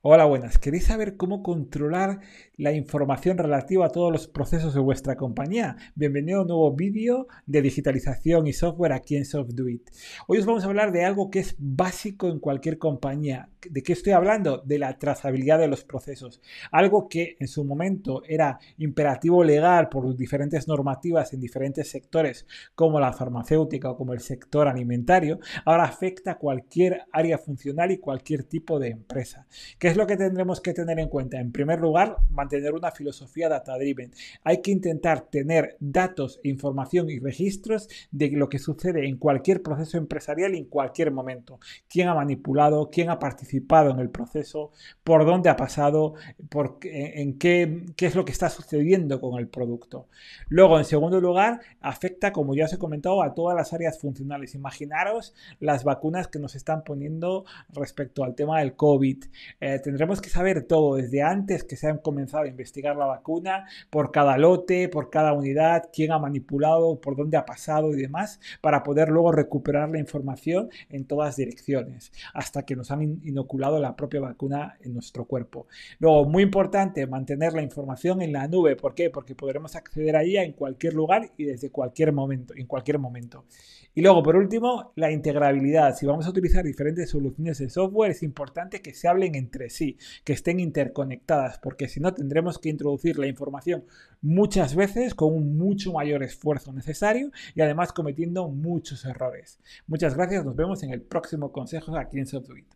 Hola, buenas. ¿Queréis saber cómo controlar la información relativa a todos los procesos de vuestra compañía? Bienvenido a un nuevo vídeo de digitalización y software aquí en SoftDoIt. Hoy os vamos a hablar de algo que es básico en cualquier compañía. ¿De qué estoy hablando? De la trazabilidad de los procesos. Algo que en su momento era imperativo legal por diferentes normativas en diferentes sectores, como la farmacéutica o como el sector alimentario, ahora afecta a cualquier área funcional y cualquier tipo de empresa. ¿Qué es lo que tendremos que tener en cuenta? En primer lugar, mantener una filosofía data-driven. Hay que intentar tener datos, información y registros de lo que sucede en cualquier proceso empresarial en cualquier momento. ¿Quién ha manipulado? ¿Quién ha participado en el proceso? ¿Por dónde ha pasado? Por, ¿En qué, qué es lo que está sucediendo con el producto? Luego, en segundo lugar, afecta, como ya os he comentado, a todas las áreas funcionales. Imaginaros las vacunas que nos están poniendo respecto al tema del COVID. Eh, tendremos que saber todo desde antes que se han comenzado a investigar la vacuna, por cada lote, por cada unidad, quién ha manipulado, por dónde ha pasado y demás, para poder luego recuperar la información en todas direcciones, hasta que nos han inoculado la propia vacuna en nuestro cuerpo. Luego, muy importante, mantener la información en la nube. ¿Por qué? Porque podremos acceder a ella en cualquier lugar y desde cualquier momento, en cualquier momento. Y luego, por último, la integrabilidad. Si vamos a utilizar diferentes soluciones de software, es importante que se hablen sí, que estén interconectadas, porque si no tendremos que introducir la información muchas veces con un mucho mayor esfuerzo necesario y además cometiendo muchos errores. Muchas gracias, nos vemos en el próximo consejo aquí en SoftWit.